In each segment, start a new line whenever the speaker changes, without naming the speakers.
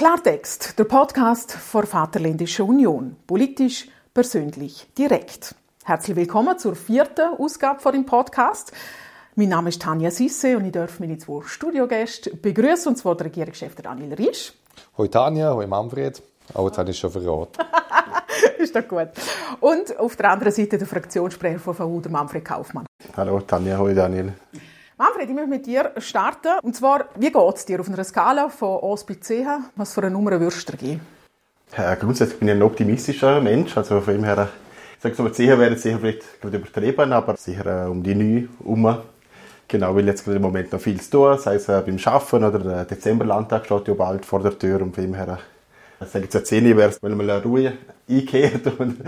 Klartext, der Podcast vor Vaterländischer Union. Politisch, persönlich, direkt. Herzlich willkommen zur vierten Ausgabe von dem Podcast. Mein Name ist Tanja Sisse und ich darf meine zwei Studiogäste begrüßen, und zwar der Regierungschef Daniel Riesch.
Hoi Tanja, hoi Manfred. Oh, jetzt habe ich schon verraten.
ist doch gut. Und auf der anderen Seite der Fraktionssprecher von VU, der Manfred Kaufmann.
Hallo Tanja, hoi Daniel.
Manfred, ich möchte mit dir starten. Und zwar, wie geht es dir auf einer Skala von 1 bis 10? Was für eine Nummer würdest du dir geben?
Ja, grundsätzlich bin ich ein optimistischer Mensch. Also von dem her, ich sage mal, 10 wäre sicher vielleicht gerade übertrieben, aber sicher äh, um die 9 herum. Genau, weil jetzt gerade im Moment noch viel zu tun, sei es äh, beim Arbeiten oder der Dezemberlandtag steht ja bald vor der Tür und von dem her ich sage jetzt eine 10 wäre es, wenn man Ruhe einkehrt.
Und,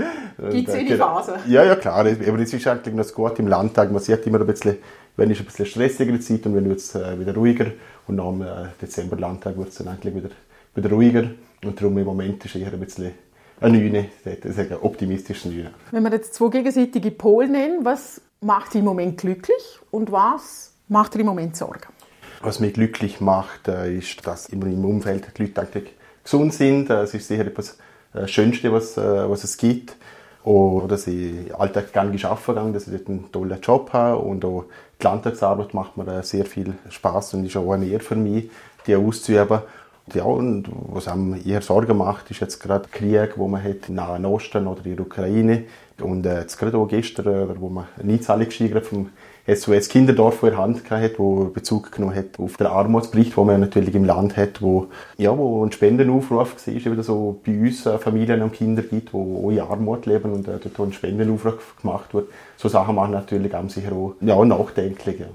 Gibt es eine Phase?
Ja, ja, klar. Aber es ist eigentlich noch gut im Landtag. Man sieht immer ein bisschen, wenn es ein bisschen stressigere Zeit und wenn wird es äh, wieder ruhiger. Und nach dem äh, Dezember-Landtag wird es dann eigentlich wieder, wieder ruhiger. Und darum im Moment ist eher ein bisschen eine Neune, ich sage optimistisch.
Wenn wir jetzt zwei gegenseitige Pole nennen, was macht dich im Moment glücklich und was macht dir im Moment Sorgen?
Was mich glücklich macht, äh, ist, dass immer im Umfeld die Leute eigentlich gesund sind. Das ist sicher etwas Schönste, was, äh, was es gibt. Und dass ich alltag gerne arbeiten kann, dass ich dort einen tollen Job habe und auch die Landtagsarbeit macht mir sehr viel Spaß und ist auch eine Ehre für mich, die auszuüben. Ja, und was einem eher Sorgen macht, ist jetzt gerade der Krieg, wo man hat im Nahen Osten oder in der Ukraine. Und äh, jetzt gerade auch gestern, äh, wo man eine Einzahlung vom SOS Kinderdorf in der Hand hat, wo Bezug genommen hat auf den Armutsbericht, wo man natürlich im Land hat, wo, ja, wo ein Spendenaufruf war, wieder so bei uns Familien und Kinder gibt, wo auch in Armut leben und äh, dort ein Spendenaufruf gemacht wird. So Sachen machen natürlich auch sicher auch ja, nachdenklich. Ja.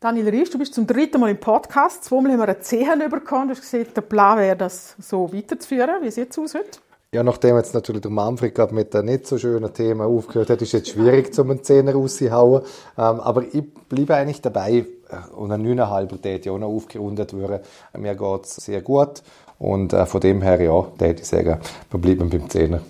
Daniel Riesch, du bist zum dritten Mal im Podcast. Zweimal haben wir eine Zehen bekommen. Du hast gesagt, der Plan wäre, das so weiterzuführen. Wie sieht es aus heute?
Ja, nachdem jetzt natürlich der Manfred gerade mit einem nicht so schönen Thema aufgehört hat, ist es jetzt schwierig, zum einen Zehner rauszuhauen. Ähm, aber ich bleibe eigentlich dabei äh, und ein 9,5er täte ja auch noch aufgerundet werden. Mir geht es sehr gut und äh, von dem her, ja, täte ich sagen, wir bleiben beim Zehner.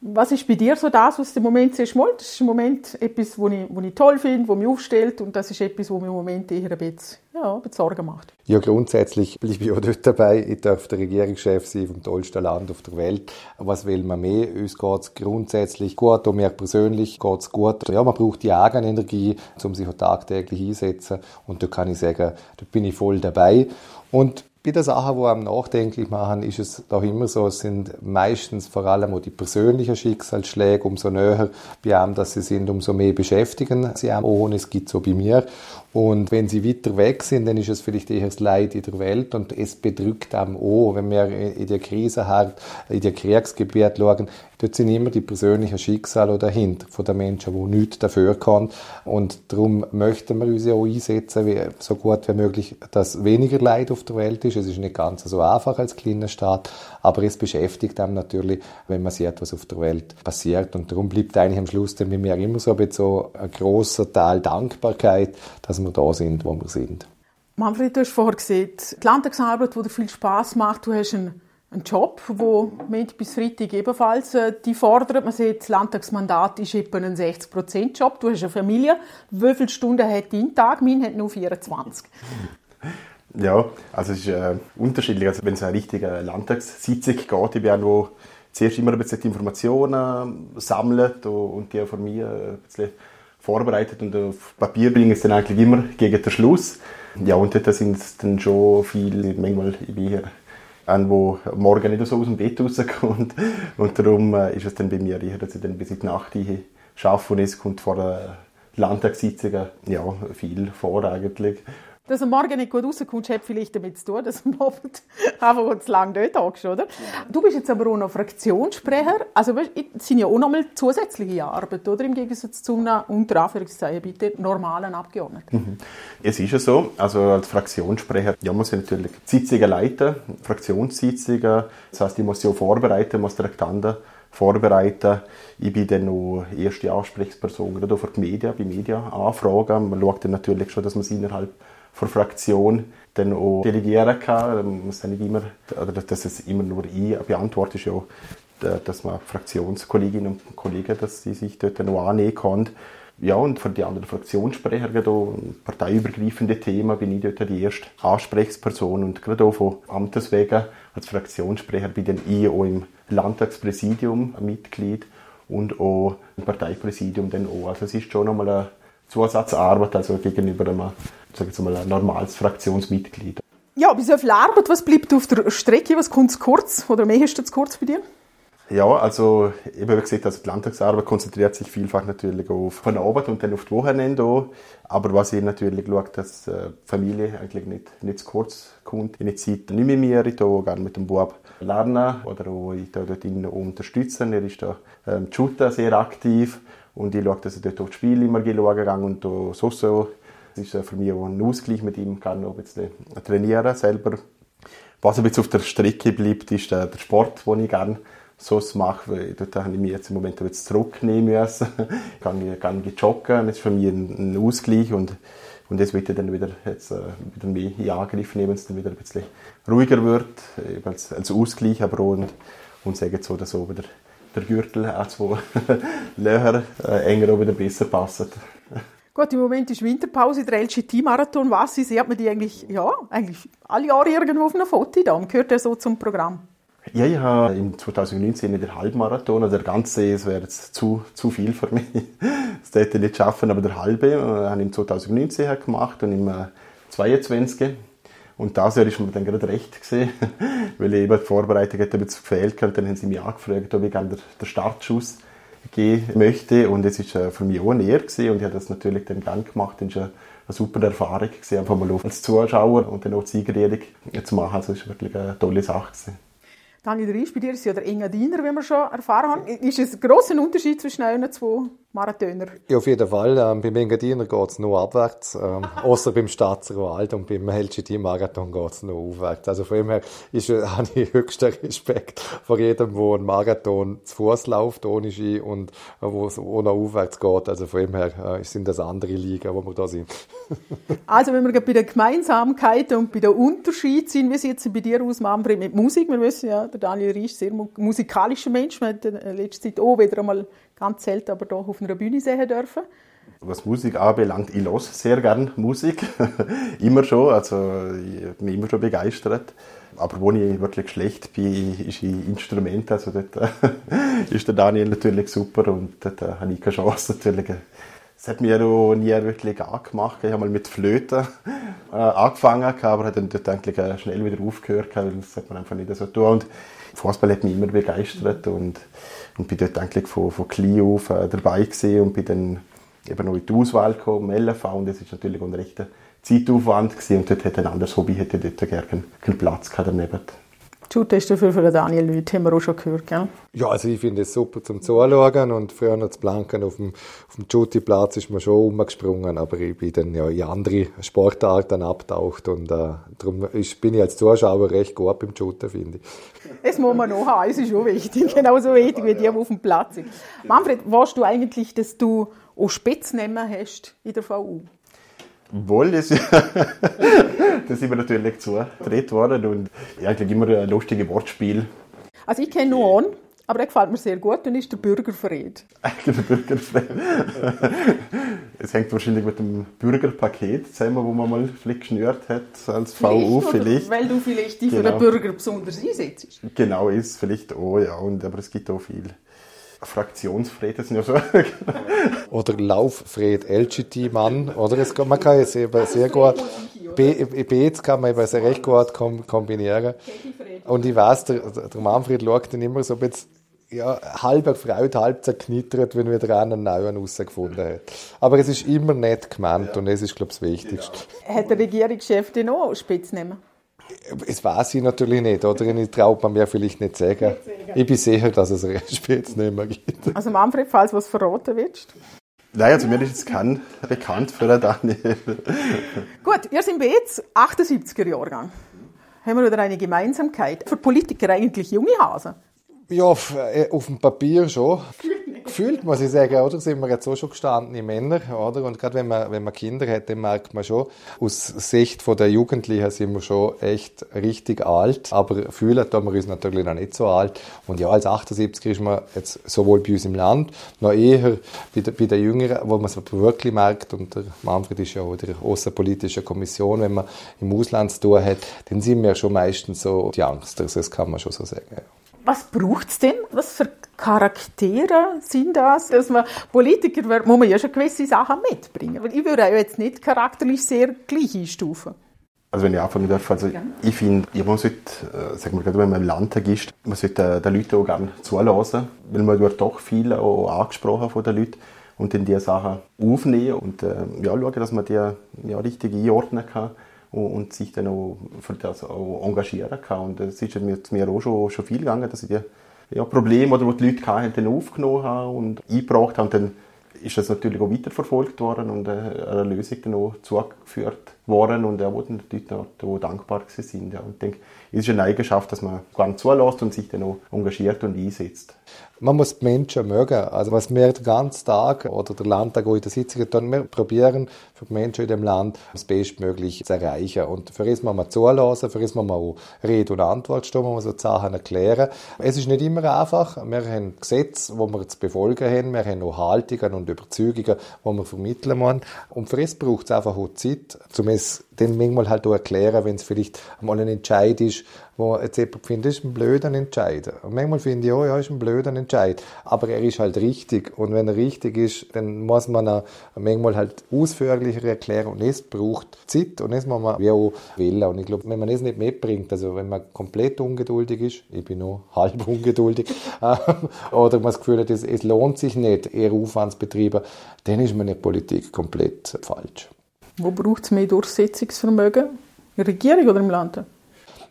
Was ist bei dir so das, was du im Moment siehst? Das ist im Moment etwas, was ich, was ich toll finde, was mich aufstellt und das ist etwas, was mir im Moment eher ein bisschen, ja, ein bisschen Sorgen macht.
Ja, grundsätzlich bleibe ich auch dort dabei. Ich darf der Regierungschef sein vom tollsten Land auf der Welt. Was will man mehr? Uns geht es grundsätzlich gut, auch mir persönlich geht es gut. Ja, man braucht die Eigenenergie, um sich auch tagtäglich einsetzen und da kann ich sagen, da bin ich voll dabei. Und bei den Sachen, die einem nachdenklich machen, ist es doch immer so, es sind meistens vor allem die persönlichen Schicksalsschläge, umso näher bei einem, dass sie sind, umso mehr beschäftigen sie einem auch. Und es gibt so bei mir. Und wenn sie weiter weg sind, dann ist es vielleicht eher das Leid in der Welt und es bedrückt einem auch, wenn wir in der Krise hart, in der Kriegsgebiet schauen, dort sind immer die persönlichen Schicksale dahinter von den Menschen, die nichts dafür können. Und darum möchten wir uns ja auch einsetzen, wie, so gut wie möglich, dass weniger Leid auf der Welt ist. Es ist nicht ganz so einfach als kleiner Staat, aber es beschäftigt einem natürlich, wenn man sieht, was auf der Welt passiert. Und darum bleibt eigentlich am Schluss dann bei mir immer so ein, so ein grosser Teil Dankbarkeit, dass wir da sind, wo wir sind.
Manfred, du hast vorher gesehen, die Landtagsarbeit, die dir viel Spaß macht. Du hast einen, einen Job, der Montag bis Freitag ebenfalls äh, die fordert. Man sieht, das Landtagsmandat ist etwa ein 60%-Job. Du hast eine Familie. Wie viele Stunden hat dein Tag? Mein hat nur 24.
Ja, also es ist äh, unterschiedlich. Also wenn es eine richtige Landtagssitzung geht, ich bin auch zuerst immer ein bisschen die Informationen sammelt und die von mir ein bisschen vorbereitet und auf Papier bringen es dann eigentlich immer gegen den Schluss. Ja, und dort sind es dann schon viele, manchmal, ich bin hier an, wo morgen nicht so aus dem Bett rauskommt. Und darum äh, ist es dann bei mir eher, dass ich dann bis in die Nacht arbeite und es kommt vor der Landtagssitzung ja, viel vor eigentlich.
Dass du morgen nicht gut rauskommst, hat vielleicht damit zu tun, dass du Abend einfach zu lange dort hockst, oder? Du bist jetzt aber auch noch Fraktionssprecher. Also, das sind ja auch nochmal zusätzliche Arbeit, oder? Im Gegensatz zu einem, unter Anführungszeichen, bitte, normalen Abgeordneten.
Mhm. Es ist ja so. Also, als Fraktionssprecher, ja, muss ich natürlich Sitzungen leiten, Fraktionssitzungen. Das heißt, ich muss sie auch vorbereiten, muss Traktanten vorbereiten. Ich bin dann noch erste Ansprechperson, gerade für die Medien, bei Medienanfragen. Man schaut dann natürlich schon, dass man sie innerhalb von Fraktion dann auch delegieren kann. Man muss dann nicht immer, oder dass es immer nur ich beantworte, ist ja auch, dass man Fraktionskolleginnen und Kollegen, dass sie sich dort noch annehmen können. Ja, und für die anderen Fraktionssprecher, gerade auch parteiübergreifende Themen, bin ich dort die erste Ansprechperson und gerade auch von Amtes wegen als Fraktionssprecher bin dann ich auch im Landtagspräsidium Mitglied und auch im Parteipräsidium dann auch. Also es ist schon nochmal eine Zusatzarbeit, also gegenüber einem, sag ich mal, ein normales Fraktionsmitglied.
Ja, bis auf Arbeit, was bleibt auf der Strecke, was kommt zu kurz oder mehr ist zu kurz bei dir?
Ja, also eben wie gesagt, also die Landtagsarbeit konzentriert sich vielfach natürlich auf von Arbeit und dann auf die Wochenende auch. Aber was ich natürlich schaue, dass äh, die Familie eigentlich nicht, nicht zu kurz kommt. In der Zeit nicht mehr mehr, ich gerne mit dem Bub lernen oder auch ich dort ihn unterstützen. Er ist da ähm, Shooter sehr aktiv und ich schaue, dass er dort auch die Spiele immer schauen kann und so so. Das ist äh, für mich auch ein Ausgleich mit ihm, kann auch ein trainieren selber. Was ein auf der Strecke bleibt, ist der, der Sport, den ich gerne so mache, weil dort habe ich mich jetzt im Moment zurücknehmen müssen. ich kann, kann joggen, das ist für mich ein Ausgleich und, und das wird dann wieder, jetzt, äh, wieder mehr in Angriff nehmen, wenn es dann wieder ein bisschen ruhiger wird, als, als Ausgleich, aber auch und, und sagen so oder so wieder der Gürtel auch zwei Löcher äh, enger wieder besser passt.
Gut, im Moment ist Winterpause, der LGT-Marathon. Was sieht man die eigentlich, ja, eigentlich alle Jahre irgendwo auf einer Foto da? Gehört ja so zum Programm?
Ja, ich habe im 2019 in der Halbmarathon, also der ganze, das wäre jetzt zu, zu viel für mich. Das hätte ich nicht schaffen, aber der halbe äh, habe ich im 2019 gemacht und im 22. Äh, und das Jahr ist mir dann gerade recht gesehen, weil ich eben die Vorbereitung hätte ein gefehlt und dann haben sie mich angefragt, ob ich gerne den Startschuss gehen möchte und es ist äh, für mich auch ein Ehr gewesen und ich habe das natürlich dann gern gemacht, das ist eine, super Erfahrung gewesen, einfach mal als Zuschauer und dann auch die Siegerrede zu machen, also es ist wirklich eine tolle Sache gewesen.
Daniel Riesch, bei dir ist ja der Engadiner, wie wir schon erfahren haben. Ist es ein grosser Unterschied zwischen euren zwei Marathoner?
Ja, auf jeden Fall. Ähm, beim Engadiner geht es nur abwärts. Ähm, außer beim Stadzer Wald und beim LGT-Marathon geht es nur aufwärts. Also von dem her ist, äh, habe ich höchsten Respekt vor jedem, der einen Marathon zu Fuß läuft, ohne Ski und äh, wo es ohne aufwärts geht. Also von dem her äh, sind das andere Ligen, wo wir da sind.
also wenn wir bei der Gemeinsamkeit und bei der Unterschied sind, wie sieht es bei dir aus, Manfred, mit Musik? Wir wissen ja, der Daniel Riesch ist sehr musikalischer Mensch. Man hat in letzter Zeit auch wieder einmal ganz selten aber doch auf einer Bühne sehen dürfen.
Was Musik anbelangt, ich höre sehr gerne Musik. immer schon, also ich bin mich immer schon begeistert. Aber wo ich wirklich schlecht bin, ist in Instrument. Also dort ist der Daniel natürlich super und dort habe ich keine Chance natürlich. Das hat mir auch nie wirklich angemacht. Ich habe mal mit Flöten äh, angefangen, aber habe dann dort eigentlich schnell wieder aufgehört, weil das hat man einfach nicht so tun. Und Fußball hat mich immer begeistert und und bin dort eigentlich von, von klein auf äh, dabei gewesen und bin dann eben noch in die Auswahl gekommen, LV, und das ist natürlich ein rechter Zeitaufwand gewesen und dort hätte ein anderes Hobby hätte dort gerne keinen Platz gehabt daneben.
Jude ist dafür für den Daniel Lüth, haben wir auch schon gehört, gell?
Ja, also ich finde es super zum Zuschauen und früher noch zu Blanken auf dem, auf dem Jutti-Platz ist man schon umgesprungen, aber ich bin dann ja in andere Sportarten abtaucht und äh, darum ist, bin ich als Zuschauer recht gut beim Jutti, finde ich.
Das muss man noch haben, das ist schon wichtig, genauso wichtig wie die, die auf dem Platz sind. Manfred, weißt du eigentlich, dass du auch Spitznamen hast in der VU?
Wohl, das, das sind wir natürlich zugedreht worden und eigentlich immer ein lustiges Wortspiel.
Also ich kenne nur einen, aber der gefällt mir sehr gut und ist der Bürgerfried.
der Bürgerfried. es hängt wahrscheinlich mit dem Bürgerpaket zusammen, wo man mal vielleicht geschnürt hat als VU
vielleicht. Weil du vielleicht dich genau. für den Bürger besonders einsetzt.
Genau, ist vielleicht auch, ja, und, aber es gibt auch viel. Fraktionsfred sind ja so.
oder Lauffred, LGT-Mann, oder? Es, man kann jetzt eben sehr gut, Beats kann man eben sehr recht gut kombinieren. Und ich weiß, der, der Manfred schaut dann immer so ein bisschen ja, halb erfreut, halb zerknittert, wenn wieder einen neuen rausgefunden hat. Aber es ist immer nett gemeint ja. und es ist, glaube ich, das Wichtigste.
Hat der Regierungschef den auch Spitznamen?
Das weiß ich natürlich nicht, oder? Ich traut man mir vielleicht nicht sagen. Ich bin sicher, dass es Spitznamen gibt.
Also Manfred, falls was verraten willst?
Nein, also mir ist jetzt kein bekannt für den Daniel.
Gut, ihr seid jetzt 78er Jahrgang. Haben wir wieder eine Gemeinsamkeit? Für Politiker eigentlich junge Hasen?
Ja, auf, äh, auf dem Papier schon. gefühlt, muss ich sagen, oder? Sind wir jetzt so schon gestandene Männer, oder? Und gerade wenn man, wenn man Kinder hat, dann merkt man schon, aus Sicht der Jugendlichen sind wir schon echt richtig alt. Aber fühlen tun wir uns natürlich noch nicht so alt. Und ja, als 78 ist man jetzt sowohl bei uns im Land, noch eher bei, der, bei den Jüngeren, wo man es wirklich merkt. Und der Manfred ist ja auch in der außenpolitischen Kommission, wenn man im Ausland zu tun hat, dann sind wir schon meistens so die Angsters, das kann man schon so sagen. Ja.
Was braucht es denn? Was für Charaktere sind das? Dass man Politiker wird, muss man ja schon gewisse Sachen mitbringen. Weil ich würde auch jetzt nicht charakterlich sehr gleich einstufen.
Also wenn ich anfangen darf, also ja. ich finde, man sollte, äh, sagen wir gerade, wenn man im Landtag ist, man sollte den Leuten auch gerne zulassen, weil man wird doch viel auch angesprochen von den Leuten und dann diese Sachen aufnehmen und äh, ja, schauen, dass man die ja, richtig einordnen kann und, sich dann auch für das auch engagieren kann. Und es ist mir, mir auch schon, schon viel gegangen, dass ich die ja, Probleme, oder die die Leute hatten, dann aufgenommen habe und eingebracht habe. Und dann ist das natürlich auch weiterverfolgt worden und äh, eine Lösung dann auch zugeführt worden und er wurde natürlich auch dankbar sind. Und ich denke, es ist eine Eigenschaft, dass man gar zulässt und sich dann auch engagiert und einsetzt.
Man muss die Menschen mögen. Also was wir den ganzen Tag oder der Landtag auch in der Sitzung tun, wir probieren für die Menschen in dem Land das Bestmögliche zu erreichen. Und für das muss man zulassen, für das muss man auch Rede und Antwort stehen, man muss so Sachen erklären. Es ist nicht immer einfach. Wir haben Gesetze, die wir zu befolgen haben. Wir haben auch Haltungen und Überzeugungen, die wir vermitteln müssen. Und für das braucht es einfach auch Zeit, um es dann manchmal halt auch erklären, wenn es vielleicht mal ein Entscheid ist, wo jetzt jemand findet, das ist ein blöder Entscheid. Und manchmal finde ich, oh ja, ist ein blöder Entscheid. Aber er ist halt richtig. Und wenn er richtig ist, dann muss man ihn manchmal halt ausführlicher erklären. Und es braucht Zeit. Und das muss man wie auch wählen. Und ich glaube, wenn man es nicht mitbringt, also wenn man komplett ungeduldig ist, ich bin noch halb ungeduldig, oder man das Gefühl hat, es, es lohnt sich nicht, eher Aufwandsbetriebe, dann ist man in der Politik komplett falsch.
Wo braucht es mehr Durchsetzungsvermögen? In der Regierung oder im Land?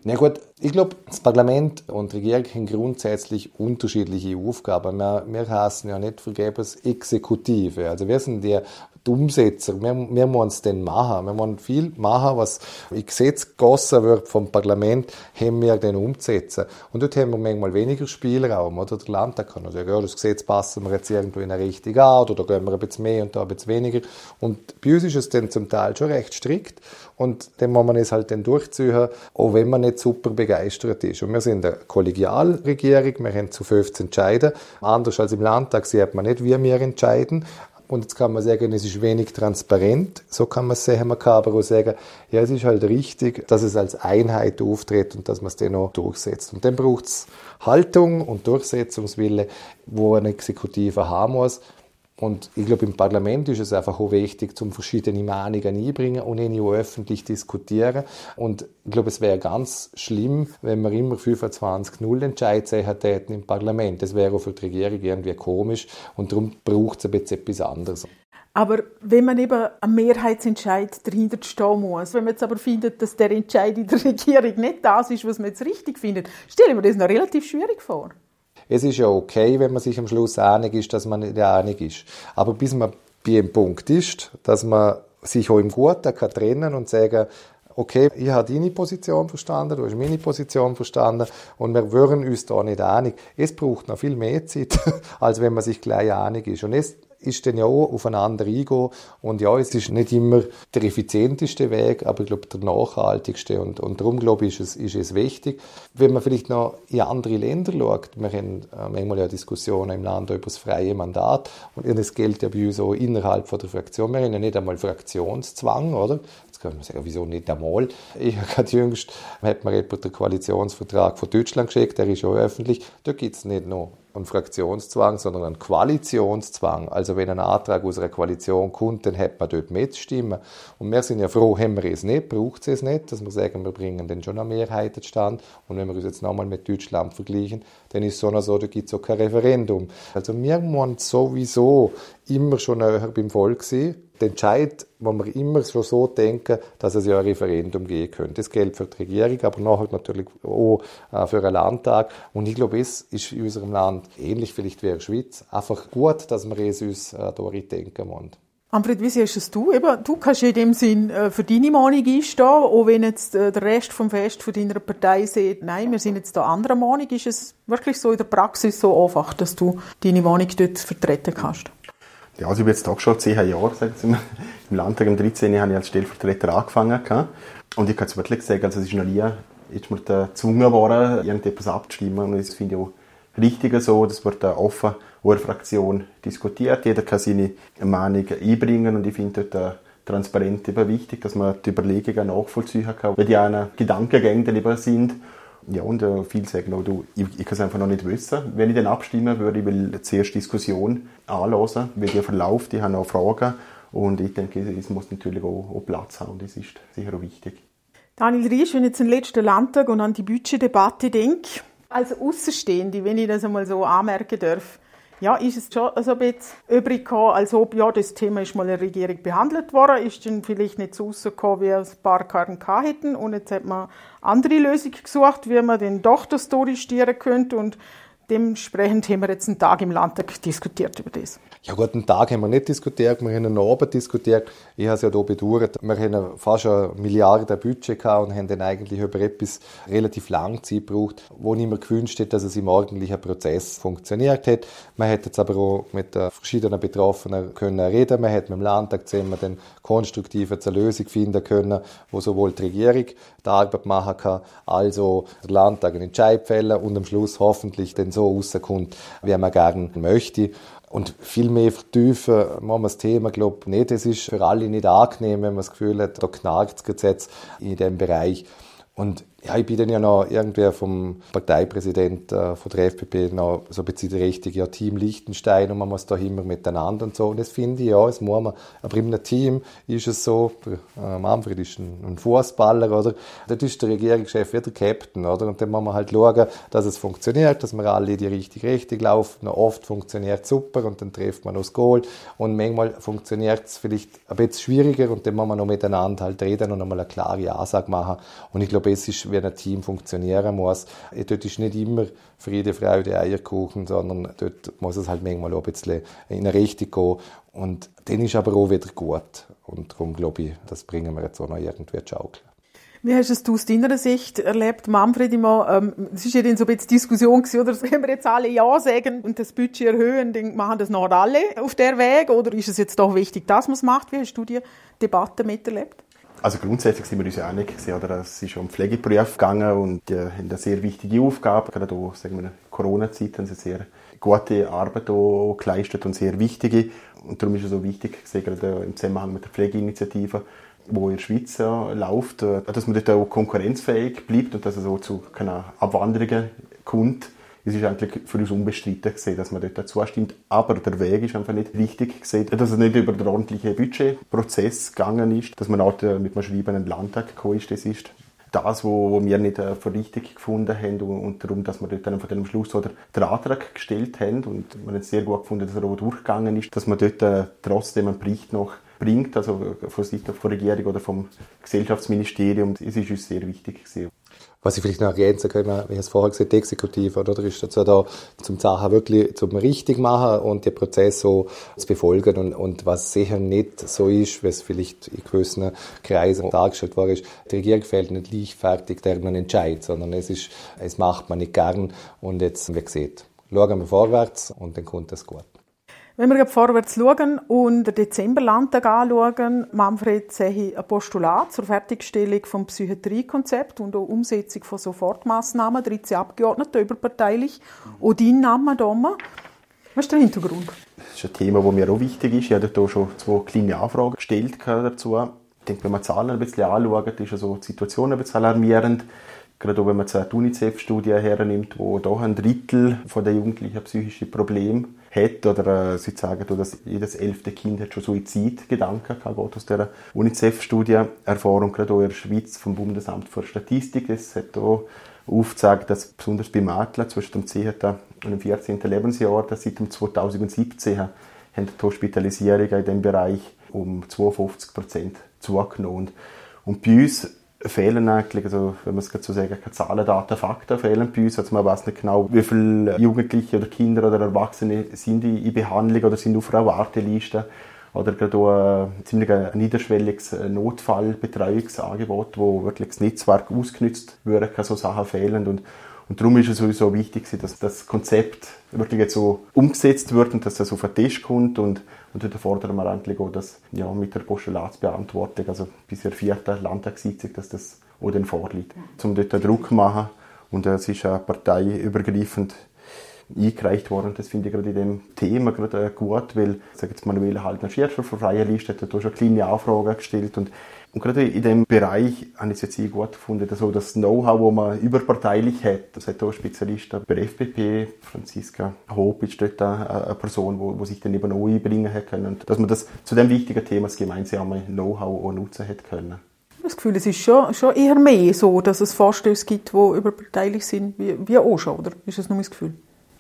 Na gut, ich glaube, das Parlament und die Regierung haben grundsätzlich unterschiedliche Aufgaben. Wir, wir heißen ja nicht vergebens Exekutive. Also wir sind die, die. Wir, wir müssen es dann machen. Wir müssen viel machen, was in Gesetz gegossen wird vom Parlament, haben wir dann umzusetzen. Und dort haben wir manchmal weniger Spielraum. Oder der Landtag kann sagen, ja, das Gesetz passen wir jetzt irgendwo in eine Richtung an, oder da gehen wir ein bisschen mehr und da ein bisschen weniger. Und bei uns ist es dann zum Teil schon recht strikt. Und dann muss man es halt dann durchziehen, auch wenn man nicht super begeistert ist. Und wir sind eine Kollegialregierung, wir haben zu 15 entscheiden. Anders als im Landtag sieht man nicht, wie wir entscheiden. Und jetzt kann man sagen, es ist wenig transparent. So kann man es sehen. Man kann aber auch sagen, ja, es ist halt richtig, dass es als Einheit auftritt und dass man es dann auch durchsetzt. Und dann braucht es Haltung und Durchsetzungswille, wo ein Exekutiver haben muss. Und ich glaube, im Parlament ist es einfach auch wichtig, zum verschiedene Meinungen einbringen und ihn auch öffentlich diskutieren. Und ich glaube, es wäre ganz schlimm, wenn wir immer 25-0 Entscheid hätten im Parlament. Das wäre auch für die Regierung irgendwie komisch. Und darum braucht es ein bisschen etwas anderes.
Aber wenn man eben am Mehrheitsentscheid dahinter stehen muss, wenn man jetzt aber findet, dass der Entscheid in der Regierung nicht das ist, was man jetzt richtig findet, stelle ich mir das noch relativ schwierig vor
es ist ja okay, wenn man sich am Schluss einig ist, dass man nicht einig ist. Aber bis man bei einem Punkt ist, dass man sich auch im Guten kann trennen und sagen, okay, ich habe deine Position verstanden, du hast meine Position verstanden und wir würden uns da nicht einig. Es braucht noch viel mehr Zeit, als wenn man sich gleich einig ist. Und es ist dann ja auch aufeinander eingehen. Und ja, es ist nicht immer der effizienteste Weg, aber ich glaube, der nachhaltigste. Und, und darum, glaube ich, ist es, ist es wichtig. Wenn man vielleicht noch in andere Länder schaut, wir haben äh, manchmal ja Diskussionen im Land über das freie Mandat. Und das gilt ja bei uns auch innerhalb von der Fraktion. Wir haben ja nicht einmal Fraktionszwang, oder? Jetzt kann man sagen, wieso nicht einmal? Ich habe gerade jüngst, hat mir jemand den Koalitionsvertrag von Deutschland geschickt, der ist ja öffentlich. Da gibt es nicht noch einen Fraktionszwang, sondern einen Koalitionszwang. Also wenn ein Antrag aus einer Koalition kommt, dann hat man dort mitzustimmen. Und wir sind ja froh, haben wir es nicht, braucht es nicht, dass wir sagen, wir bringen dann schon eine Mehrheit zustande. Und wenn wir uns jetzt nochmal mit Deutschland vergleichen, dann ist es so, so da gibt es auch kein Referendum. Also wir müssen sowieso immer schon näher beim Volk sein der Entscheid, wo wir immer schon so denken, dass es ja ein Referendum geben könnte. Das gilt für die Regierung, aber nachher natürlich auch äh, für einen Landtag. Und ich glaube, es ist in unserem Land ähnlich vielleicht wie in der Schweiz einfach gut, dass wir es uns äh, durchdenken wollen.
Manfred, wie siehst es du? Eben, du kannst in dem Sinn äh, für deine Meinung einstehen, auch wenn jetzt äh, der Rest vom Fest von deiner Partei sagt, nein, wir sind jetzt da anderer Meinung. Ist es wirklich so in der Praxis so einfach, dass du deine Meinung dort vertreten kannst?
Ja, also ich bin jetzt auch schon zehn Jahre im, im Landtag. Im 13. habe ich als Stellvertreter angefangen. Und ich kann es wirklich sagen, also es ist noch nie ist mir gezwungen worden, irgendetwas abzustimmen. Und das finde ich auch richtiger so, das wird offen in Fraktion diskutiert. Jeder kann seine Meinung einbringen und ich finde dort transparent eben wichtig, dass man die Überlegungen nachvollziehen kann, weil die einen Gedankengänge lieber sind. Ja, und äh, viele sagen auch, du, ich, ich kann es einfach noch nicht wissen. Wenn ich dann abstimmen würde, ich will zuerst Diskussion anlassen, wie die verläuft, ich habe auch Fragen und ich denke, es muss natürlich auch, auch Platz haben das ist sicher auch wichtig.
Daniel Riesch, wenn ich jetzt den letzten Landtag und an die Budgetdebatte denke, als Außenstehende, wenn ich das einmal so anmerken darf, ja, ist es schon so ein bisschen übrig gekommen, als ob ja, das Thema ist mal in der Regierung behandelt worden, ist dann vielleicht nicht so rausgekommen, wie ein paar KMK hätten. Und jetzt hat man andere Lösungen gesucht, wie man den doch das Story stieren könnte. Und dementsprechend haben wir jetzt einen Tag im Landtag diskutiert über das.
Ja gut, einen Tag haben wir nicht diskutiert, wir haben eine Abend diskutiert. Ich habe es ja hier bedauert, wir haben fast eine Milliarde Budget gehabt und haben dann eigentlich über etwas relativ lang Zeit gebraucht, wo ich mir gewünscht hätte, dass es im ordentlichen Prozess funktioniert hat. Man hätte jetzt aber auch mit den verschiedenen Betroffenen können reden, man hätte mit dem Landtag zusammen dann konstruktiv eine Lösung finden können, wo sowohl die Regierung die Arbeit machen kann, also der Landtag einen Entscheid fällen und am Schluss hoffentlich dann so rauskommt, wie man gerne möchte. Und viel mehr vertiefen machen wir das Thema, glaube ich, nicht. Es ist für alle nicht angenehm, wenn man das Gefühl hat, da knarrt das Gesetz in diesem Bereich. Und ja, ich bin dann ja noch irgendwie vom Parteipräsident äh, von der FPP noch so ein bisschen richtig, ja, Team Liechtenstein und man muss da immer miteinander und so. Und das finde ich, ja, das muss man. Aber in einem Team ist es so, äh, Manfred ist ein, ein Fußballer, oder? Das ist der Regierungschef wie der Captain, oder? Und dann muss man halt schauen, dass es funktioniert, dass wir alle die richtige Richtung laufen. Oft funktioniert es super und dann trifft man das Goal. Und manchmal funktioniert es vielleicht ein bisschen schwieriger und dann muss man noch miteinander halt reden und einmal eine klare Ansage machen. Und ich glaube, es ist wie ein Team funktionieren muss. Dort ist nicht immer Friede, Freude, Eierkuchen, sondern dort muss es halt manchmal auch ein bisschen in eine Richtung gehen. Und dann ist aber auch wieder gut. Und darum glaube ich, das bringen wir jetzt auch noch irgendwie zu schaukeln.
Wie hast du es aus deiner Sicht erlebt, Manfred? Immer, ähm, es ist ja dann so ein bisschen Diskussion gewesen, oder sollen wir jetzt alle Ja sagen und das Budget erhöhen, dann machen das noch alle auf der Weg, oder ist es jetzt doch wichtig, dass man es macht? Wie hast du die Debatte miterlebt?
Also grundsätzlich sind wir uns ja einig oder? Es ist um Pflegeberuf gegangen und die haben eine sehr wichtige Aufgabe. Gerade auch, sagen wir, Corona-Zeit haben sie sehr gute Arbeit auch geleistet und sehr wichtige. Und darum ist es so wichtig, gerade im Zusammenhang mit der Pflegeinitiative, wo in der Schweiz läuft, dass man dort auch konkurrenzfähig bleibt und dass es auch zu keiner Abwanderungen kommt es ist eigentlich für uns unbestritten gesehen, dass man dort zustimmt. Aber der Weg ist einfach nicht richtig gesehen, dass es nicht über den ordentlichen Budgetprozess gegangen ist, dass man auch mit einem Schreiben einen Landtag gekommen ist. Das ist das, was wir nicht äh, für richtig gefunden haben und darum, dass wir dort von dem Schluss oder den Antrag gestellt haben und man hat es sehr gut gefunden, dass er auch durchgegangen ist, dass man dort äh, trotzdem einen Bericht noch bringt, also von Seiten der Regierung oder vom Gesellschaftsministerium. Es ist uns sehr wichtig gewesen.
Was ich vielleicht noch ergänzen kann, wie ich es vorher gesagt die Exekutive, oder, ist dazu da, zum Sachen wirklich zum richtig machen und den Prozess so zu befolgen. Und, und was sicher nicht so ist, es vielleicht in gewissen Kreisen dargestellt worden ist, die Regierung fällt nicht leichtfertig deren Entscheid, sondern es ist, es macht man nicht gern. Und jetzt, wie gesagt, schauen wir vorwärts und dann kommt es gut.
Wenn wir vorwärts schauen und den Dezemberlandtag anschauen, Manfred sehe ein Postulat zur Fertigstellung des Psychiatriekonzepts und auch Umsetzung von Sofortmaßnahmen, 13 Abgeordnete überparteilich. Und dein Name da. Was ist der Hintergrund?
Das ist ein Thema, das mir auch wichtig ist. Ich habe hier schon zwei kleine Anfragen gestellt dazu. Ich denke, wenn man Zahlen ein bisschen anschaut, ist also die Situation ein bisschen alarmierend. Gerade auch wenn man die UNICEF-Studie hernimmt, wo doch ein Drittel der Jugendlichen psychische Probleme hat, oder äh, sie sagen, dass jedes elfte Kind hat schon Suizidgedanken gehabt, aus der UNICEF-Studie Erfahrung, gerade auch in der Schweiz vom Bundesamt für Statistik. Es hat auch aufgezeigt, dass besonders bei Mädchen zwischen dem 10. und dem 14. Lebensjahr, dass seit dem 2017 haben die Hospitalisierungen in diesem Bereich um 52 Prozent zugenommen. Und bei uns fehlen eigentlich, also wenn man es so sagen kann, Zahlen, Daten, Fakten fehlen bei uns. Also man weiß nicht genau, wie viele Jugendliche oder Kinder oder Erwachsene sind in Behandlung oder sind auf einer Warteliste. oder gerade auch ein ziemlich niederschwelliges Notfallbetreuungsangebot, wo wirklich das Netzwerk ausgenutzt werden kann, so Sachen fehlen und und darum ist es sowieso wichtig, dass das Konzept wirklich jetzt so umgesetzt wird und dass das auf den Tisch kommt und, und da fordern wir eigentlich auch, dass ja, mit der Postulatsbeantwortung, also bis zur vierten Landtagssitzung, dass das auch dann vorliegt, um dort Druck zu machen. Und es ist auch parteiübergreifend eingereicht worden. Das finde ich gerade in dem Thema gerade gut, weil, sag jetzt Manuel Halbner Schirfer von Freier Liste hat da schon kleine Anfragen gestellt und, und gerade in dem Bereich habe ich es jetzt gut gefunden, dass so das Know-how, das man überparteilich hat, das hat auch Spezialisten bei der FDP, Franziska Hopp ist dort eine Person, wo sich dann eben auch einbringen hat können, und dass man das zu dem wichtigen Thema das gemeinsame Know-how auch nutzen hat können
das Gefühl, es ist schon, schon eher mehr so, dass es Vorstöße gibt, die überparteilich sind, wie, wie auch schon, oder? Ist das nur mein Gefühl?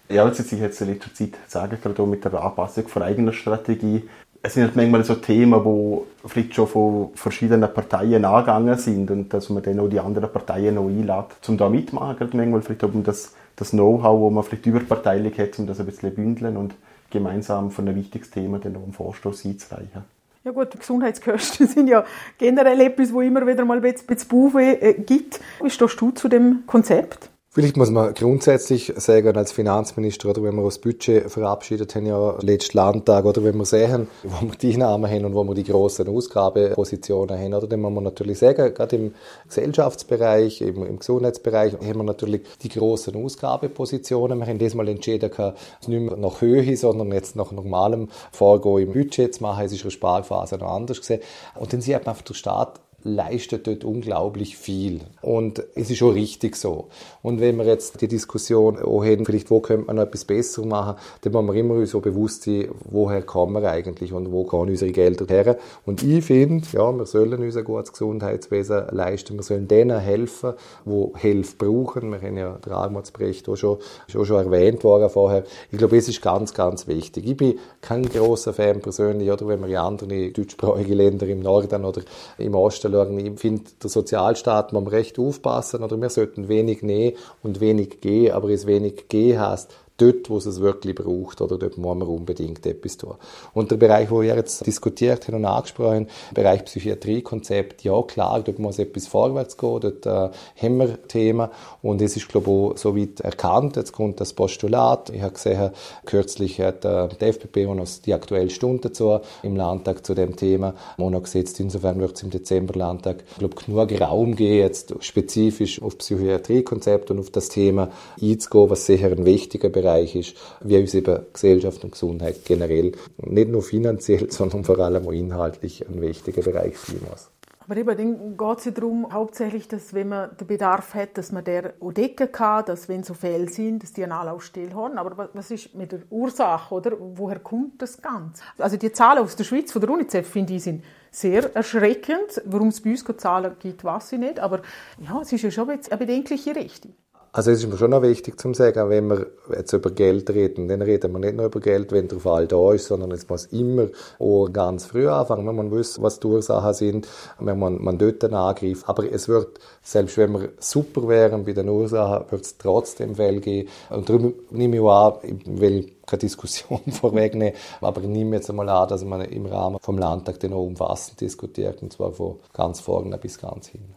Ja, das sich jetzt in letzter Zeit sagen, gerade auch mit der Anpassung von eigener Strategie. Es sind halt manchmal so Themen, die vielleicht schon von verschiedenen Parteien angegangen sind und dass man dann auch die anderen Parteien noch einlädt, um da mitmachen. Gerade manchmal vielleicht um das, das Know-how, das man vielleicht überparteilich hat, um das ein bisschen bündeln und gemeinsam von einem wichtigen Thema dann auch einen Vorstoß einzureichen.
Ja gut, Gesundheitskosten sind ja generell etwas, wo immer wieder mal ein bisschen Bauweh äh, gibt. Wie stehst du zu dem Konzept?
Vielleicht muss man grundsätzlich sagen, als Finanzminister, oder wenn wir das Budget verabschiedet haben, ja, letzten Landtag, oder wenn wir sehen, wo wir die Einnahmen haben und wo wir die grossen Ausgabepositionen haben, oder, dann muss man natürlich sagen, gerade im Gesellschaftsbereich, im, im Gesundheitsbereich, haben wir natürlich die grossen Ausgabepositionen. Wir haben diesmal entschieden, es nicht mehr nach Höhe, sondern jetzt nach normalem Vorgehen im Budget zu machen. Es ist in der Sparphase noch anders gesehen. Und dann sieht man einfach, der Staat leistet dort unglaublich viel. Und es ist schon richtig so. Und wenn wir jetzt die Diskussion haben, vielleicht wo könnte man noch etwas besser machen, dann muss man immer so bewusst sein, woher kommen wir eigentlich und wo gehen unsere Gelder her. Und ich finde, ja, wir sollen unser gutes Gesundheitswesen leisten, wir sollen denen helfen, die Hilfe brauchen. Wir haben ja den Armutsbericht auch schon, auch schon erwähnt worden vorher. Ich glaube, es ist ganz, ganz wichtig. Ich bin kein großer Fan persönlich, oder wenn wir in andere deutschsprachige Länder im Norden oder im Osten schauen. Ich finde, der Sozialstaat muss recht aufpassen, oder wir sollten wenig nehmen und wenig gehen, aber es wenig gehen heißt, dort, wo es es wirklich braucht, oder? Dort muss man unbedingt etwas tun. Und der Bereich, wo wir jetzt diskutiert haben und angesprochen Bereich Psychiatriekonzept, ja klar, dort muss etwas vorwärts gehen, dort äh, haben wir Themen. Und es ist, glaube ich, auch so weit erkannt, jetzt kommt das Postulat, ich habe gesehen, kürzlich hat äh, die FPP auch noch die aktuelle Stunde dazu im Landtag zu dem Thema. Auch gesetzt, insofern wird es im Dezember Landtag, ich glaube, genug Raum geben, jetzt spezifisch auf Psychiatriekonzept und auf das Thema einzugehen, was sicher ein wichtiger Bereich Bereich ist, wie uns eben Gesellschaft und Gesundheit generell nicht nur finanziell, sondern vor allem auch inhaltlich ein wichtiger Bereich sein muss.
Aber eben, dann geht es ja darum, hauptsächlich, dass wenn man den Bedarf hat, dass man der auch decken kann, dass wenn so Fälle sind, dass die eine Anlaufstelle haben. Aber was ist mit der Ursache, oder? Woher kommt das Ganze? Also die Zahlen aus der Schweiz von der UNICEF, finde ich, sind sehr erschreckend. Warum es bei uns keine Zahlen gibt, weiß ich nicht. Aber ja, es ist ja schon eine bedenkliche Richtung.
Also es ist mir schon noch wichtig zu sagen, wenn wir jetzt über Geld reden, dann reden wir nicht nur über Geld, wenn der Fall da ist, sondern es muss immer auch ganz früh anfangen, wenn man wissen, was die Ursachen sind, wenn man, man dort angreift. Aber es wird, selbst wenn wir super wären bei den Ursachen, wird es trotzdem Fälle geben. Und darum nehme ich auch an, ich will keine Diskussion vorwegnehmen, aber ich nehme jetzt einmal an, dass man im Rahmen vom Landtag den auch umfassend diskutiert, und zwar von ganz vorne bis ganz hin.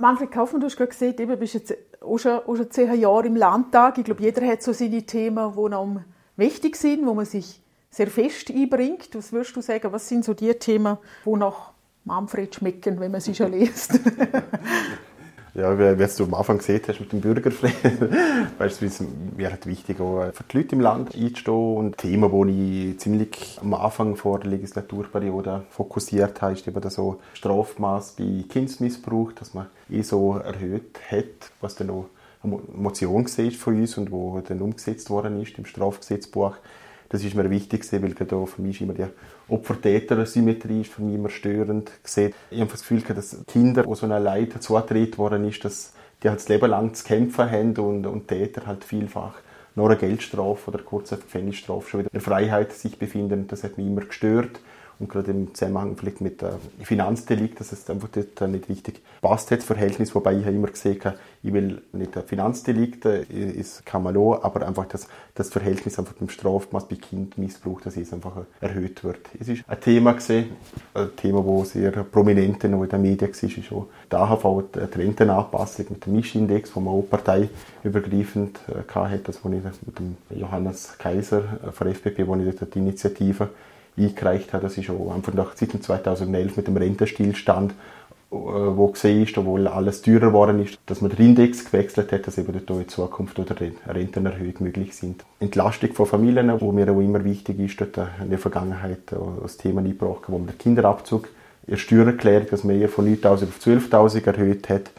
Manfred Kaufmann, du hast gerade gesehen, du bist jetzt auch schon, auch schon zehn Jahre im Landtag. Ich glaube, jeder hat so seine Themen, die noch wichtig sind, wo man sich sehr fest einbringt. Was würdest du sagen, was sind so die Themen, die nach Manfred schmecken, wenn man sie schon liest?
Ja, wie, du am Anfang gesehen hast mit dem Bürgerfrieden, beispielsweise wäre es wichtig, auch für die Leute im Land einzustehen. Und Themen, die ich ziemlich am Anfang vor der Legislaturperiode fokussiert habe, ist eben das so Strafmaß bei Kindsmissbrauch, dass man eh so erhöht hat, was dann auch eine Motion von uns und wo dann umgesetzt worden ist im Strafgesetzbuch. Das ist mir wichtig, weil gerade für mich immer die Opfer-Täter-Symmetrie ist für mich immer störend. Gesehen. Ich habe das Gefühl, dass Kinder, die so eine Leid zugetreten worden ist, dass die halt das Leben lang zu kämpfen haben und, und Täter halt vielfach nur eine Geldstrafe oder kurze Gefängnisstrafe schon wieder in Freiheit sich befinden. Das hat mich immer gestört. und gerade im Zusammenhang vielleicht mit äh, Finanzdelikt, dass es einfach dort nicht richtig passt, das Verhältnis, wobei ich immer gesehen habe, ich will nicht ein Finanzdelikt, ist kann man auch, aber einfach das, das Verhältnis einfach dem Strafmaß bei Kindmissbrauch, dass es einfach erhöht wird. Es ist ein Thema gesehen, ein Thema, wo sehr prominent in den Medien war, ist auch die AHV, die Rentenanpassung mit dem Mischindex, wo man auch parteiübergreifend äh, hatte, das, wo ich mit dem Johannes Kaiser äh, von der FDP, wo ich die Initiative eingereicht habe. Das ist auch einfach nach seit 2011 mit dem Rentenstillstand, äh, wo gesehen ist, obwohl alles teurer geworden ist, dass man den Index gewechselt hat, dass eben dort in Zukunft oder Rentenerhöhung möglich sind. Entlastung von Familien, wo mir auch immer wichtig ist, dort in der Vergangenheit das Thema eingebracht, wo man den Kinderabzug in Steuererklärung, dass man von 9.000 auf 12.000 erhöht hat.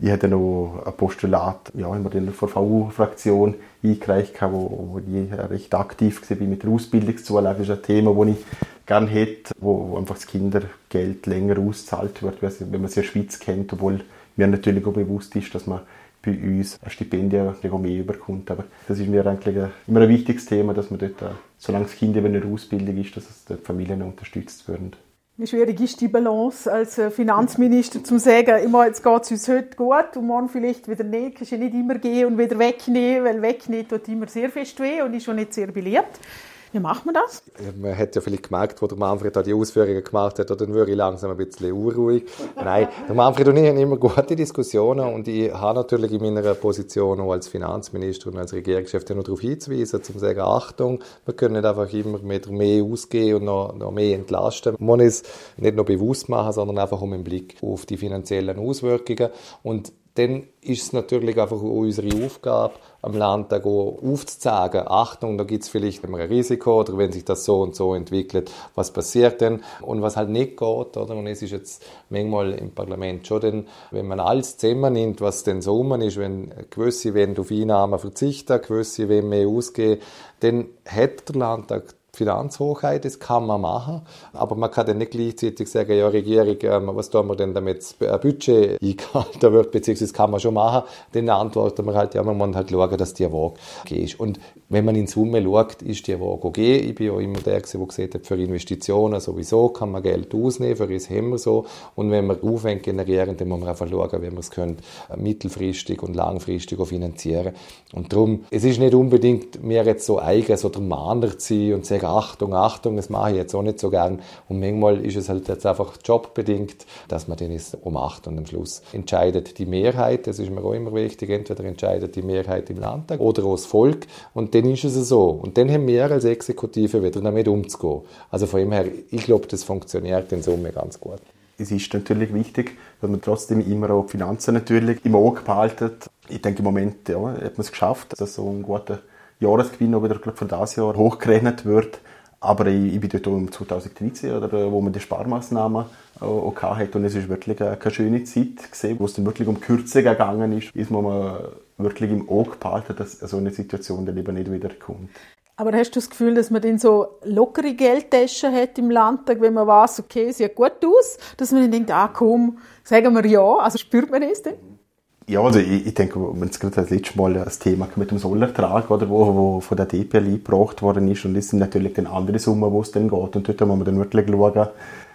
Ich hatte noch ein Postulat, ja, immer in der VU-Fraktion eingereicht, wo, wo ich recht aktiv war mit der Ausbildungszulage. Das ist ein Thema, das ich gerne hätte, wo, wo einfach das Kindergeld länger ausgezahlt wird, wenn man es in der Schweiz kennt, obwohl mir natürlich auch bewusst ist, dass man bei uns ein Stipendium mehr überkommt. Aber das ist mir eigentlich immer ein wichtiges Thema, dass man dort, solange das Kind in einer Ausbildung ist, dass es dort Familien unterstützt werden.
Wie schwierig ist die Balance als äh, Finanzminister zum sagen, immer jetzt geht es uns heute gut und morgen vielleicht wieder nicht, kannst du nicht immer gehen und wieder wegnehmen, weil wegnehmen tut immer sehr fest weh und ist schon nicht sehr beliebt. Wie macht man das?
Man hat ja vielleicht gemerkt, wo der Manfred da die Ausführungen gemacht hat, dann würde ich langsam ein bisschen unruhig. Nein, der Manfred und ich haben immer gute Diskussionen und ich habe natürlich in meiner Position auch als Finanzminister und als Regierungschef noch darauf hinzuweisen, zu sagen, Achtung, wir können nicht einfach immer mehr ausgehen und noch, noch mehr entlasten. Man muss es nicht nur bewusst machen, sondern einfach um einen Blick auf die finanziellen Auswirkungen und dann ist es natürlich einfach unsere Aufgabe, am Landtag aufzuzeigen, Achtung, da gibt es vielleicht ein Risiko oder wenn sich das so und so entwickelt, was passiert denn? Und was halt nicht geht, oder? Und es ist jetzt manchmal im Parlament schon denn, wenn man alles zusammennimmt, was denn so rum ist, wenn gewisse wenn auf Einnahmen verzichten, gewisse wenn mehr ausgehen, dann hat der Landtag Finanzhochheit, das kann man machen, aber man kann dann nicht gleichzeitig sagen, ja Regierung, ähm, was tun wir denn damit ein Budget eingehalten wird, beziehungsweise kann man schon machen, dann antworten wir halt, ja, man muss halt schauen, dass die Waage geht. Und wenn man in Summe schaut, ist die Waage okay. Ich bin ja immer der, der gesagt hat, für Investitionen sowieso kann man Geld ausnehmen, für uns haben wir so. Und wenn wir Aufwände generieren, dann muss man einfach schauen, wie wir es können, mittelfristig und langfristig auch finanzieren. Und darum, es ist nicht unbedingt mir jetzt so eigen, so der Mahner zu sein und zu sagen, sage, Achtung, Achtung, das mache ich jetzt auch nicht so gern. Und manchmal ist es halt jetzt einfach jobbedingt, dass man ist um acht und am Schluss entscheidet die Mehrheit, das ist mir auch immer wichtig, entweder entscheidet die Mehrheit im Landtag oder auch das Volk und dann ist es so. Und dann haben wir als Exekutive wieder damit umzugehen. Also von dem her, ich glaube, das funktioniert in Summe ganz gut.
Es ist natürlich wichtig, dass man trotzdem immer auch die Finanzen natürlich im Auge behaltet. Ich denke, im Moment ja, hat man es geschafft, dass so ein guter Jahresgewinn auch wieder für das Jahr hochgerechnet wird. Aber ich, ich bin dort im 2013, oder, wo man die Sparmaßnahmen äh, auch hat. Und es ist wirklich eine, keine schöne Zeit gesehen, wo es dann wirklich um Kürze gegangen ist. Ist man wirklich im Auge behalten, dass so eine Situation dann eben nicht wieder kommt.
Aber hast du das Gefühl, dass man dann so lockere Geldtaschen hat im Landtag, wenn man weiß, okay, sieht gut aus, dass man dann denkt, ah komm, sagen wir ja, also spürt man es denn?
Ja, also ich, ich denke, wenn es gerade das letzte Mal das Thema mit dem Sollertrag, oder, wo, wo von der DPL eingebracht worden ist, und das sind natürlich dann andere Summen, wo es dann geht, und dort muss man dann wirklich schauen,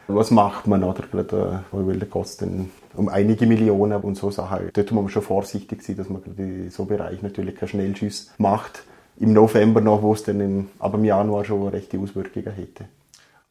was macht man, oder, gerade, äh, weil da geht es dann um einige Millionen und so Sachen. Dort muss man schon vorsichtig sein, dass man in so Bereich natürlich keinen Schnellschuss macht, im November noch, wo es dann im, aber im Januar schon rechte Auswirkungen hätte.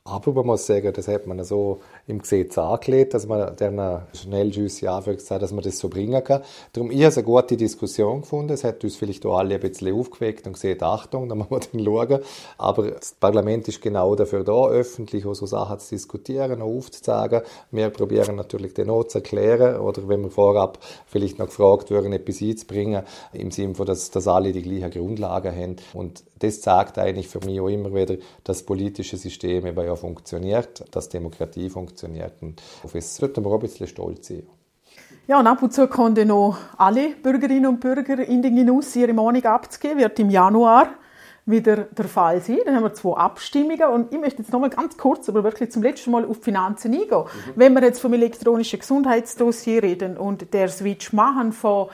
Aber man muss sagen, das hat man so im Gesetz angelegt, dass man den Schnellschüsse anfügt, dass man das so bringen kann. Darum, ich habe eine gute Diskussion gefunden. Es hat uns vielleicht auch alle ein bisschen aufgeweckt und gesagt, Achtung, da müssen wir dann schauen. Aber das Parlament ist genau dafür da, öffentlich auch so Sachen zu diskutieren, auch aufzuzeigen. Wir probieren natürlich den auch zu erklären oder wenn wir vorab vielleicht noch gefragt werden, etwas einzubringen, im Sinne von, dass, dass alle die gleichen Grundlagen haben. Und das zeigt eigentlich für mich auch immer wieder, dass das politische System eben ja funktioniert, dass Demokratie funktioniert. Und auf das sollten wir auch ein bisschen stolz sein.
Ja, und ab und zu können noch alle Bürgerinnen und Bürger in den Genuss, ihre Meinung abzugeben, wird im Januar wieder der Fall sein. Dann haben wir zwei Abstimmungen und ich möchte jetzt nochmal ganz kurz, aber wirklich zum letzten Mal auf Finanzen eingehen. Mhm. Wenn wir jetzt vom elektronischen Gesundheitsdossier reden und der Switch machen von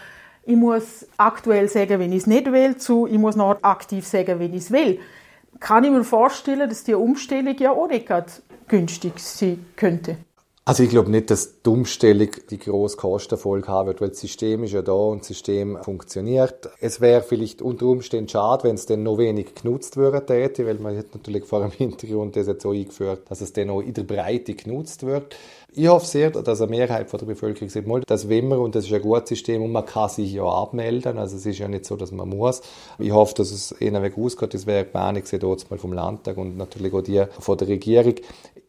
ich muss aktuell sagen, wenn ich es nicht will, zu ich muss noch aktiv sagen, wenn ich es will. Kann ich mir vorstellen, dass die Umstellung ja auch nicht günstig sein könnte?
Also ich glaube nicht, dass die Umstellung die grosse Kostenfolge haben wird, weil das System ist ja da und das System funktioniert. Es wäre vielleicht unter Umständen schade, wenn es dann noch wenig genutzt würde, weil man hat natürlich vor dem Hintergrund das jetzt so eingeführt, dass es dann auch in der Breite genutzt wird. Ich hoffe sehr, dass eine Mehrheit von der Bevölkerung sagt, das will man und das ist ein gutes System und man kann sich ja abmelden. Also es ist ja nicht so, dass man muss. Ich hoffe, dass es ihnen weg ausgeht. Das wäre die Meinung mal vom Landtag und natürlich auch die von der Regierung.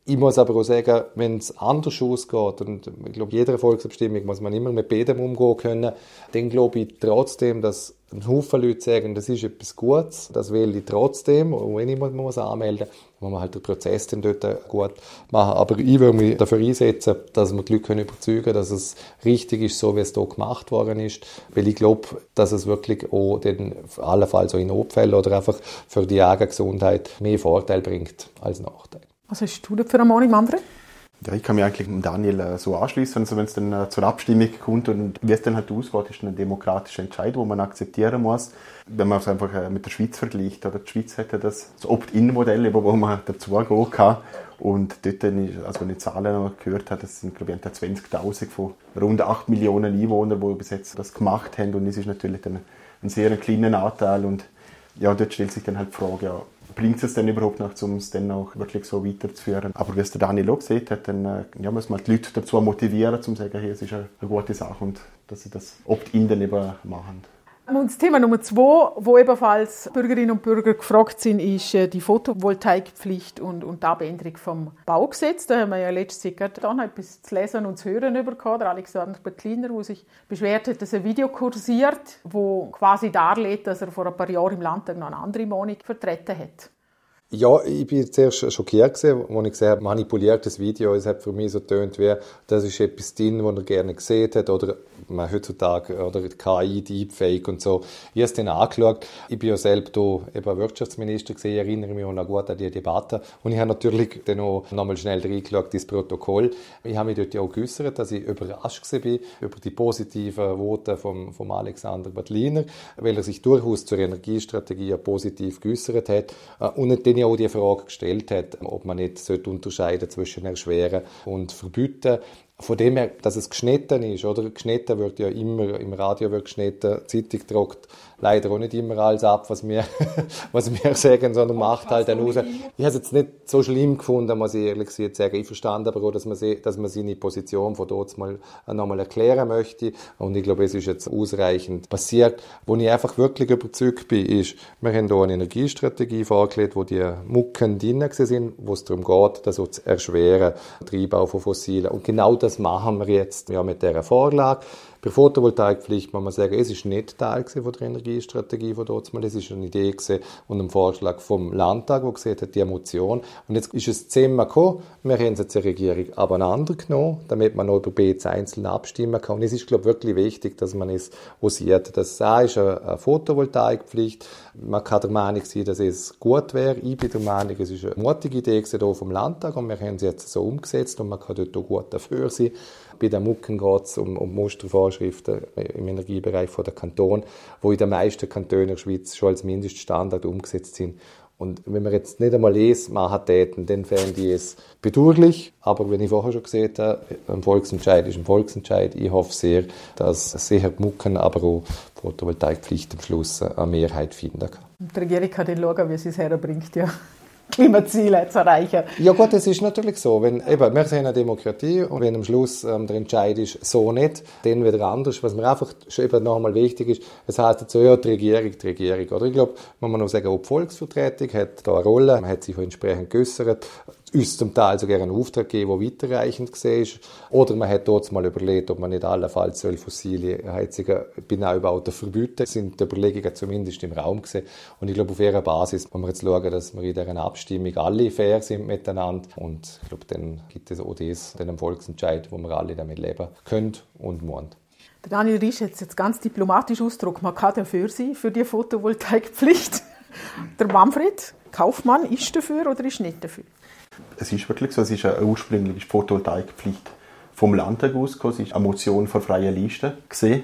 Ich muss aber auch sagen, wenn es anders ausgeht, und ich glaube, jeder Volksabstimmung muss man immer mit beidem umgehen können, dann glaube ich trotzdem, dass ein Haufen Leute sagen, das ist etwas Gutes, das will ich trotzdem, und wenn ich mich muss anmelden muss, muss man halt den Prozess dann dort gut machen. Aber ich will mich dafür einsetzen, dass wir die Leute überzeugen können, dass es richtig ist, so wie es hier gemacht worden ist, weil ich glaube, dass es wirklich auch den, allenfalls auch in Notfällen oder einfach für die Gesundheit mehr Vorteil bringt als Nachteil.
Was hast du denn für eine Meinung, Manfred?
Ja, ich kann mich eigentlich mit Daniel äh, so anschließen, also wenn es dann äh, zur Abstimmung kommt und wie es dann halt ausgeht, ist ein demokratischer Entscheid, wo man akzeptieren muss. Wenn man es einfach äh, mit der Schweiz vergleicht, oder die Schweiz hätte das, das Opt-in-Modell, wo man dazu gehen kann. Und dort, also wenn ich Zahlen gehört habe, das sind glaube ich 20.000 von rund 8 Millionen Einwohnern, die bis jetzt das gemacht haben. Und das ist natürlich dann ein sehr kleiner Anteil. Und ja, dort stellt sich dann halt die Frage, ja, bringt es denn überhaupt noch, um es dann auch wirklich so weiterzuführen. Aber wie es der Daniel auch gesagt hat, dann äh, ja, muss man die Leute dazu motivieren, zu sagen, hey, es ist eine, eine gute Sache und dass sie das Opt-in dann eben machen.
Und das Thema Nummer zwei, wo ebenfalls Bürgerinnen und Bürger gefragt sind, ist äh, die Photovoltaikpflicht und, und die Abänderung vom Baugesetz. Da haben wir ja letztes Jahr dann etwas zu lesen und zu hören bekommen. Der Alexander Bettliner, der sich beschwert hat, dass ein Video kursiert, wo quasi darlegt, dass er vor ein paar Jahren im Landtag noch eine andere Meinung vertreten hat.
Ja, ich bin zuerst schockiert gewesen, als ich gesehen habe, manipuliertes Video. Es hat für mich so getönt, wie, das ist etwas drin, was er gerne gesehen hat, oder man heutzutage, oder KI, Deepfake und so. Ich habe es dann angeschaut. Ich bin ja selbst eben Wirtschaftsminister gewesen, erinnere mich auch noch gut an die Debatte. Und ich habe natürlich dann auch nochmal schnell reingeschaut, das Protokoll. Ich habe mich dort ja auch geäussert, dass ich überrascht war über die positiven Worte vom, vom Alexander Badliner, weil er sich durchaus zur Energiestrategie positiv geäussert hat. Und dann ja auch die Frage gestellt hat, ob man nicht unterscheiden zwischen erschweren und verbieten. Von dem her, dass es geschnitten ist, oder? Geschnitten wird ja immer, im Radio wird geschnitten, Zeitung druckt leider auch nicht immer alles ab, was wir, was wir sagen, sondern macht halt dann raus. Ich habe es jetzt nicht so schlimm gefunden, muss ich ehrlich sagen. Ich verstand aber auch, dass man, dass man seine Position von dort mal nochmal erklären möchte. Und ich glaube, es ist jetzt ausreichend passiert. Wo ich einfach wirklich überzeugt bin, ist, wir haben hier eine Energiestrategie vorgelegt, wo die Mucken drin sind, wo es darum geht, das zu erschweren, den Einbau von Fossilen. Und genau das machen wir jetzt ja, mit dieser Vorlage. Bei Photovoltaikpflicht muss man sagen, es ist nicht Teil von der Energiestrategie von dort mal. Es ist eine Idee und ein Vorschlag vom Landtag, der gesehen hat, die Emotion. Und jetzt ist es zehnmal gekommen. Wir haben es jetzt der Regierung abeinander genommen, damit man noch über B einzeln abstimmen kann. Und es ist, glaube ich, wirklich wichtig, dass man es sieht. Das ist eine Photovoltaikpflicht. Man kann der Meinung sein, dass es gut wäre. Ich bin der Meinung, es ist eine mutige Idee vom Landtag und wir haben sie jetzt so umgesetzt und man kann dort auch gut dafür sein. Bei den Mucken geht es um, um Mustervorschriften im Energiebereich von der Kanton, wo in den meisten Kantonen der Schweiz schon als Mindeststandard umgesetzt sind. Und wenn wir jetzt nicht einmal es machen täten, dann fände ich es bedauerlich. Aber wenn ich vorher schon gesehen habe, ein Volksentscheid ist ein Volksentscheid. Ich hoffe sehr, dass sicher Mucken, aber auch Photovoltaikpflicht am Schluss eine Mehrheit finden kann.
Die Regierung kann dann schauen, wie sie es herbringt, ja. Klimaziele zu erreichen.
Ja gut, es ist natürlich so. Wenn, eben, wir sind eine Demokratie und wenn am Schluss ähm, der Entscheid ist, so nicht, dann wieder anders. Was mir einfach eben nochmal wichtig ist, es jetzt so, ja, die Regierung, die Regierung. Oder ich glaube, man muss noch sagen, auch die Volksvertretung hat da eine Rolle, man hat sich auch entsprechend geäussert uns zum Teil sogar einen Auftrag geben, der weiterreichend war. Oder man hat dort mal überlegt, ob man nicht allenfalls fossile Heizungen bei Neubauten verbieten. Das sind die Überlegungen zumindest im Raum gesehen. Und ich glaube, auf ihrer Basis wollen wir jetzt schauen, dass wir in dieser Abstimmung alle fair sind miteinander. Und ich glaube, dann gibt es auch das, den Volksentscheid, wo wir alle damit leben können und wollen.
Der Daniel Riesch hat jetzt ganz diplomatisch ausgedrückt, man kann dafür sein, für die Photovoltaikpflicht. Der Manfred Kaufmann ist dafür oder ist nicht dafür?
Es ist wirklich so, es ist eine ursprüngliche Photovoltaikpflicht vom Landtag ausgekommen. Es ist eine Motion von freier Liste gesehen.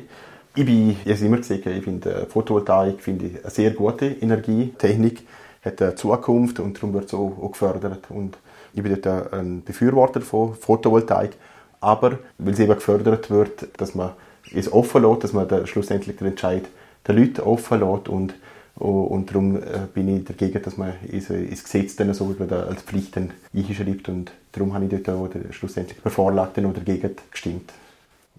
Ich bin, habe immer gesagt, ich finde Photovoltaik finde ich eine sehr gute Energietechnik, hat eine Zukunft und darum wird es auch, gefördert. Und Ich bin dort ein Befürworter von Photovoltaik, aber weil es eben gefördert wird, dass man es offen lässt, dass man schlussendlich den Entscheid der Leute offen lässt und, und darum äh, bin ich dagegen, dass man ins Gesetz dann so als Pflicht einschreibt und darum habe ich dort auch schlussendlich bei Vorlagen oder dagegen gestimmt.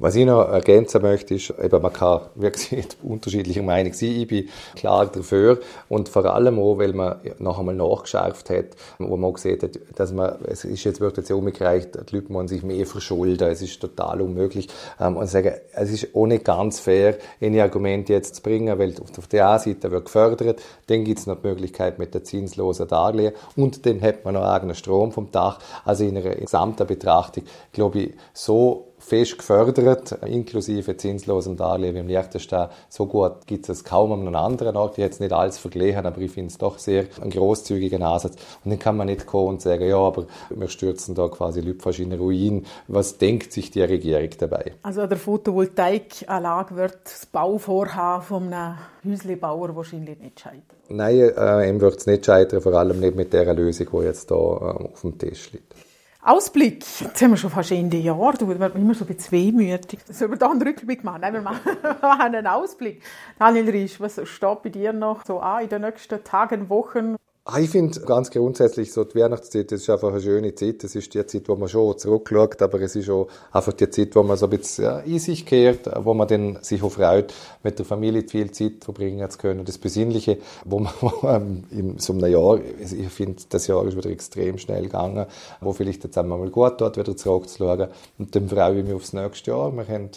Was ich noch ergänzen möchte, ist, eben, man kann wirklich unterschiedlicher Meinung sein. Ich bin klar dafür. Und vor allem auch, weil man noch einmal nachgeschärft hat, wo man gesehen hat, dass man, es ist jetzt, wird jetzt umgereicht, die Leute müssen sich mehr verschulden. Es ist total unmöglich. Ähm, und sagen, es ist auch nicht ganz fair, eine Argumente jetzt zu bringen, weil auf der einen Seite wird gefördert, dann gibt es noch die Möglichkeit mit der zinslosen Darlehen und dann hat man noch eigenen Strom vom Dach. Also in einer gesamten Betrachtung, glaube ich, so fest gefördert, inklusive zinslosen Darlehen im Liechtenstein. So gut gibt es kaum an einem anderen Ort. Ich jetzt nicht alles verglichen, aber ich finde es doch sehr einen großzügigen Ansatz. Und dann kann man nicht kommen und sagen, ja, aber wir stürzen da quasi Leute fast in Ruin. Was denkt sich die Regierung dabei?
Also an der Photovoltaikanlage wird das Bauvorhaben von einem Häuslebauer wahrscheinlich nicht scheitern.
Nein, äh, ihm wird es nicht scheitern, vor allem nicht mit der Lösung, die jetzt da äh, auf dem Tisch liegt.
Ausblick. Jetzt haben wir schon fast Ende Jahr. Du wird immer so ein bisschen wehmütig. Sollen wir da einen Rückblick machen? Nein, wir machen einen Ausblick. Daniel Riesch, was steht bei dir noch so an in den nächsten Tagen, Wochen?
Ah, ich finde ganz grundsätzlich so die Weihnachtszeit, das ist einfach eine schöne Zeit. Das ist die Zeit, wo man schon zurückschaut, aber es ist auch einfach die Zeit, wo man so ein bisschen in sich kehrt, wo man dann sich auch freut, mit der Familie viel Zeit verbringen zu können. Das Besinnliche, wo man, man in so einem Jahr, ich finde, das Jahr ist wieder extrem schnell gegangen, wo vielleicht jetzt einmal gut dort wieder zurückzuschauen. Und dann freue ich mich aufs nächste Jahr. Wir haben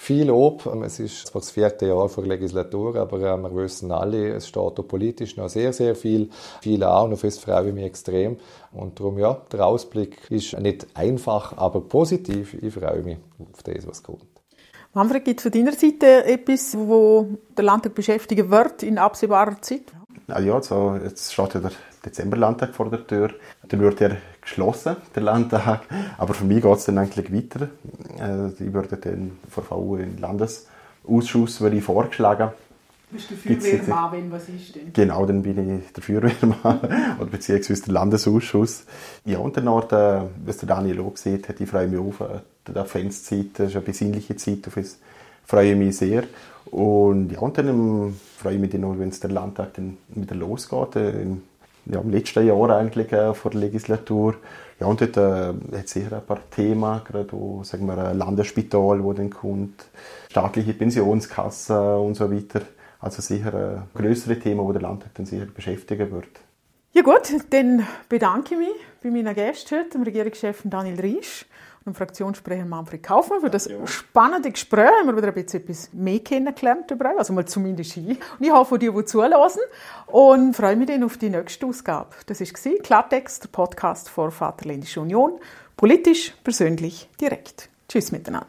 viel Lob. Es ist zwar das vierte Jahr vor der Legislatur, aber äh, wir wissen alle, es steht auch politisch noch sehr, sehr viel, viel an und auf das freue ich mich extrem. Und darum, ja, der Ausblick ist nicht einfach, aber positiv. Ich freue mich auf das, was kommt.
Manfred, gibt es von deiner Seite etwas, wo der Landtag beschäftigen wird in absehbarer Zeit?
Ja, so, jetzt steht ja der Dezemberlandtag vor der Tür. Dann wird er geschlossen, der Landtag. Aber für mich geht es dann eigentlich weiter. Äh, ich würde dann VV in den Landesausschuss würde ich vorgeschlagen.
Bist du Feuerwehrmann, wenn was ist denn?
Genau, dann bin ich der Feuerwehrmann oder beziehungsweise der Landesausschuss. Ja, und dann noch, der, was der Daniel auch gesehen hat, ich freue mich auf äh, die Adventszeit, das ist eine besinnliche Zeit, auf das freue ich mich sehr. Und ja, und dann freue ich mich dann noch, wenn es der Landtag dann wieder losgeht, äh, im ja, im letzten Jahr eigentlich äh, vor der Legislatur. Ja, und dort äh, hat sicher ein paar Themen, gerade wo, sagen wir, ein Landesspital, wo dann kommt, staatliche Pensionskasse und so weiter. Also sicher äh, größere Themen, wo der Landtag dann sicher beschäftigen wird.
Ja gut, dann bedanke ich mich bei meinen Gästen heute, dem Regierungschef Daniel Riesch und Fraktionssprecher Manfred Kaufmann für das ja. spannende Gespräch. Haben wir wieder ein bisschen etwas mehr kennengelernt über also mal zumindest ich. Und ich hoffe, die, die zulassen und freue mich dann auf die nächste Ausgabe. Das war Klartext, der Podcast vor Vaterländische Union. Politisch, persönlich, direkt. Tschüss miteinander.